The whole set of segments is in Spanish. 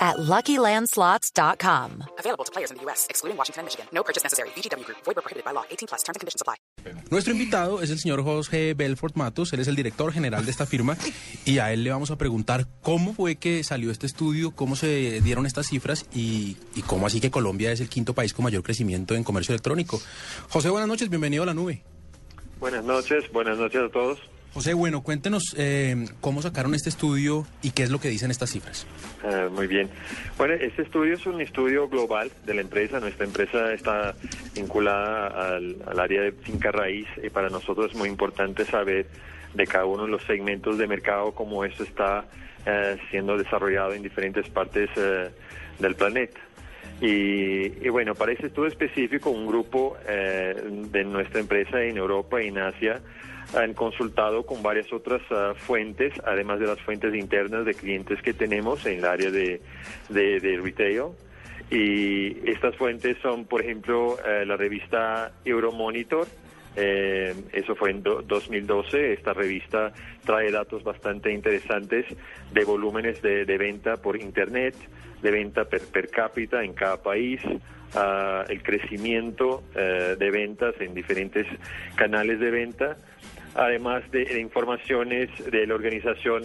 at LuckyLandSlots.com. Available to players in the U.S., excluding Washington and Michigan. No purchase necessary. VGW Group. Void prohibited by law. 18 plus. Terms and conditions apply. Nuestro invitado es el señor José Belfort Matos, él es el director general de esta firma y a él le vamos a preguntar cómo fue que salió este estudio, cómo se dieron estas cifras y, y cómo así que Colombia es el quinto país con mayor crecimiento en comercio electrónico. José, buenas noches, bienvenido a la nube. Buenas noches, buenas noches a todos. José, bueno, cuéntenos eh, cómo sacaron este estudio y qué es lo que dicen estas cifras. Ah, muy bien. Bueno, este estudio es un estudio global de la empresa. Nuestra empresa está vinculada al, área de finca raíz y para nosotros es muy importante saber de cada uno de los segmentos de mercado cómo esto está eh, siendo desarrollado en diferentes partes eh, del planeta. Y, bueno, para este estudio específico, un grupo de nuestra empresa en Europa y en Asia han consultado con varias otras ah, fuentes, además de las fuentes internas de clientes que tenemos en el área de, de, retail. Y estas fuentes son, por ejemplo, eh, la revista Euromonitor, eh, eso fue en 2012. Esta revista trae datos bastante interesantes de volúmenes de, venta por Internet, de venta per, cápita en cada país, uh, el crecimiento uh, de ventas en diferentes canales de venta además de, informaciones de la Organización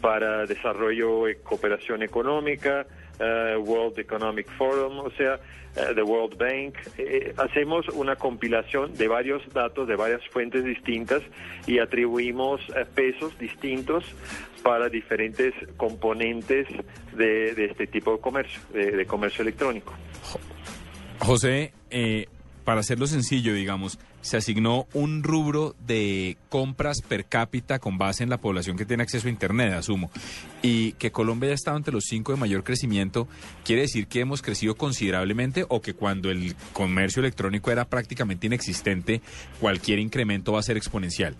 para Desarrollo y Cooperación Económica, eh, World Economic Forum, o sea, uh, the World Bank. Eh, hacemos una compilación de varios datos de varias fuentes distintas y atribuimos pesos distintos para diferentes componentes de, este tipo de comercio, de, de comercio electrónico. José, para hacerlo sencillo, digamos, se asignó un rubro de compras per cápita con base en la población que tiene acceso a Internet, asumo, y que Colombia ya estado entre los cinco de mayor crecimiento, ¿quiere decir que hemos crecido considerablemente o que cuando el comercio electrónico era prácticamente inexistente, cualquier incremento va a ser exponencial?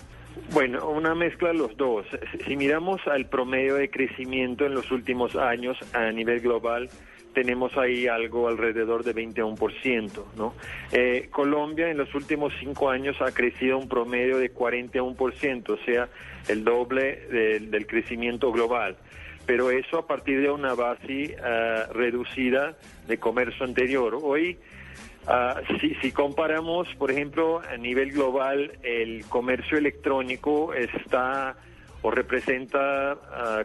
Bueno, una mezcla de los dos. Si miramos al promedio de crecimiento en los últimos años a nivel global, tenemos ahí algo alrededor de 21%. ¿no? Eh, Colombia en los últimos cinco años ha crecido un promedio de 41%, o sea, el doble del crecimiento global. Pero eso a partir de una base ah, reducida de comercio anterior. Hoy, ah, si, si comparamos, por ejemplo, a nivel global, el comercio electrónico está o representa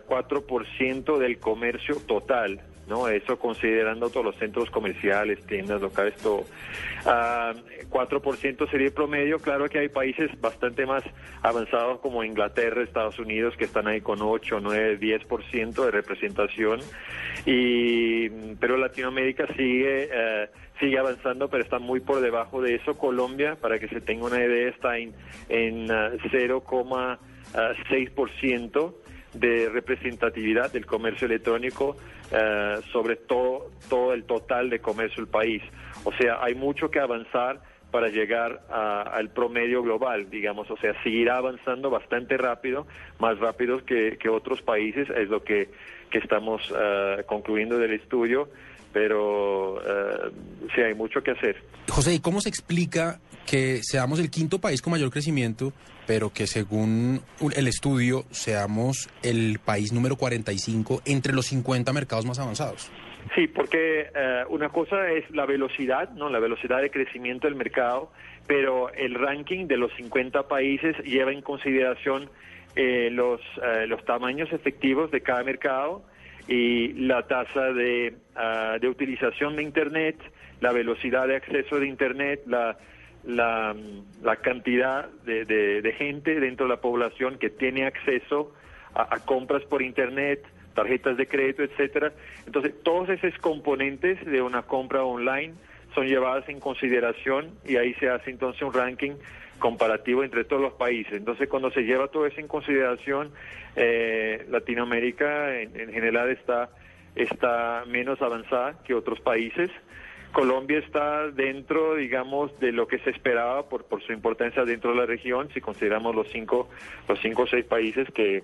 4% ah, del comercio total ¿no? Eso considerando todos los centros comerciales, tiendas locales, todo. Uh, 4% sería el promedio. Claro que hay países bastante más avanzados como Inglaterra, Estados Unidos, que están ahí con 8, 9, 10% de representación. Y, pero Latinoamérica sigue, uh, sigue avanzando, pero está muy por debajo de eso. Colombia, para que se tenga una idea, está en, en uh, 0,6% de representatividad del comercio electrónico eh, sobre todo, todo el total de comercio del país. O sea, hay mucho que avanzar para llegar al promedio global, digamos, o sea, seguirá avanzando bastante rápido, más rápido que, que otros países, es lo que, que estamos uh, concluyendo del estudio, pero uh, sí hay mucho que hacer. José, ¿y cómo se explica que seamos el quinto país con mayor crecimiento pero que según el estudio seamos el país número 45 entre los 50 mercados más avanzados. Sí, porque eh, una cosa es la velocidad, ¿no? La velocidad de crecimiento del mercado, pero el ranking de los 50 países lleva en consideración eh, los, eh, los tamaños efectivos de cada mercado y la tasa de, ah, de utilización de Internet, la velocidad de acceso de Internet, la la, la cantidad de, de, gente dentro de la población que tiene acceso a, compras por Internet, tarjetas de crédito, etcétera. Entonces, todos esos componentes de una compra online son llevadas en consideración y ahí se hace entonces un ranking comparativo entre todos los países. Entonces, cuando se lleva todo eso en consideración, eh, Latinoamérica en, en, general está, está menos avanzada que otros países Colombia está dentro, digamos, de lo que se esperaba por, por su importancia dentro de la región, si consideramos los cinco, los cinco o seis países que,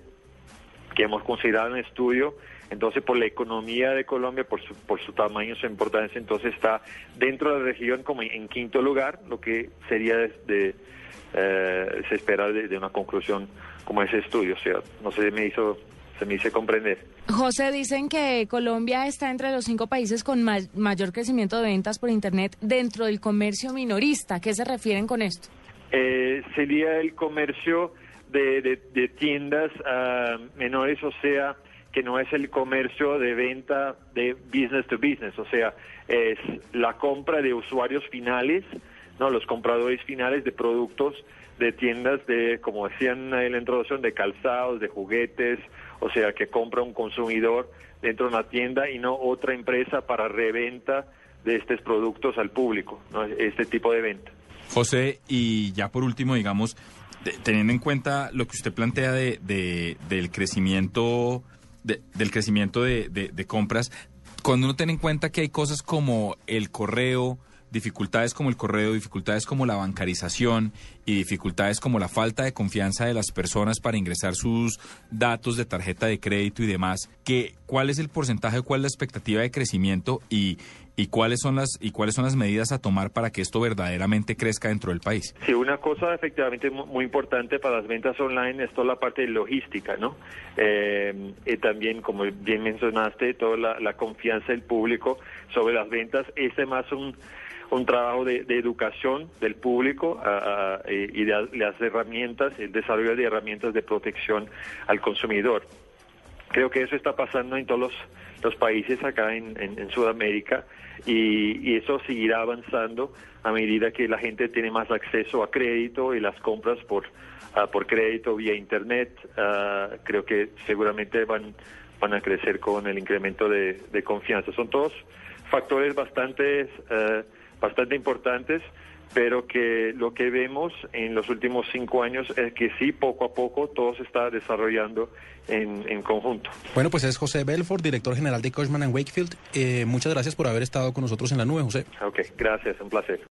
hemos considerado en estudio. Entonces, por la economía de Colombia, por su, por su tamaño, su importancia, entonces está dentro de la región como en, quinto lugar, lo que sería de, eh, se espera de, de, una conclusión como ese estudio. O sea, no se me hizo se me hizo comprender. José, dicen que Colombia está entre los cinco países con mayor crecimiento de ventas por Internet dentro del comercio minorista. ¿Qué se refieren con esto? Eh, sería el comercio de, de, tiendas uh, menores, o sea, que no es el comercio de venta de business to business, o sea, es la compra de usuarios finales, no, los compradores finales de productos de tiendas de, como decían en la introducción, de calzados, de juguetes, o sea, que compra un consumidor dentro de una tienda y no otra empresa para reventa de estos productos al público, ¿no? este tipo de venta. José, y ya por último, digamos, teniendo en cuenta lo que usted plantea de, del crecimiento, del crecimiento de, de compras, cuando uno tiene en cuenta que hay cosas como el correo, dificultades como el correo, dificultades como la bancarización y dificultades como la falta de confianza de las personas para ingresar sus datos de tarjeta de crédito y demás, que, ¿cuál es el porcentaje, cuál es la expectativa de crecimiento y, y cuáles son las y cuáles son las medidas a tomar para que esto verdaderamente crezca dentro del país? Sí, una cosa efectivamente muy importante para las ventas online es toda la parte de logística, ¿no? Eh, y también, como bien mencionaste, toda la, la confianza del público sobre las ventas. Este más un un trabajo de, educación del público y de las herramientas, el desarrollo de herramientas de protección al consumidor. Creo que eso está pasando en todos los, países acá en, Sudamérica y, eso seguirá avanzando a medida que la gente tiene más acceso a crédito y las compras por, por crédito vía Internet. creo que seguramente van, van a crecer con el incremento de, confianza. Son todos factores bastante... Uh, bastante importantes, pero que lo que vemos en los últimos cinco años es que sí, poco a poco, todo se está desarrollando en, conjunto. Bueno, pues es José Belfort, director general de Cushman Wakefield. Eh, muchas gracias por haber estado con nosotros en la nube, José. Ok, gracias, un placer.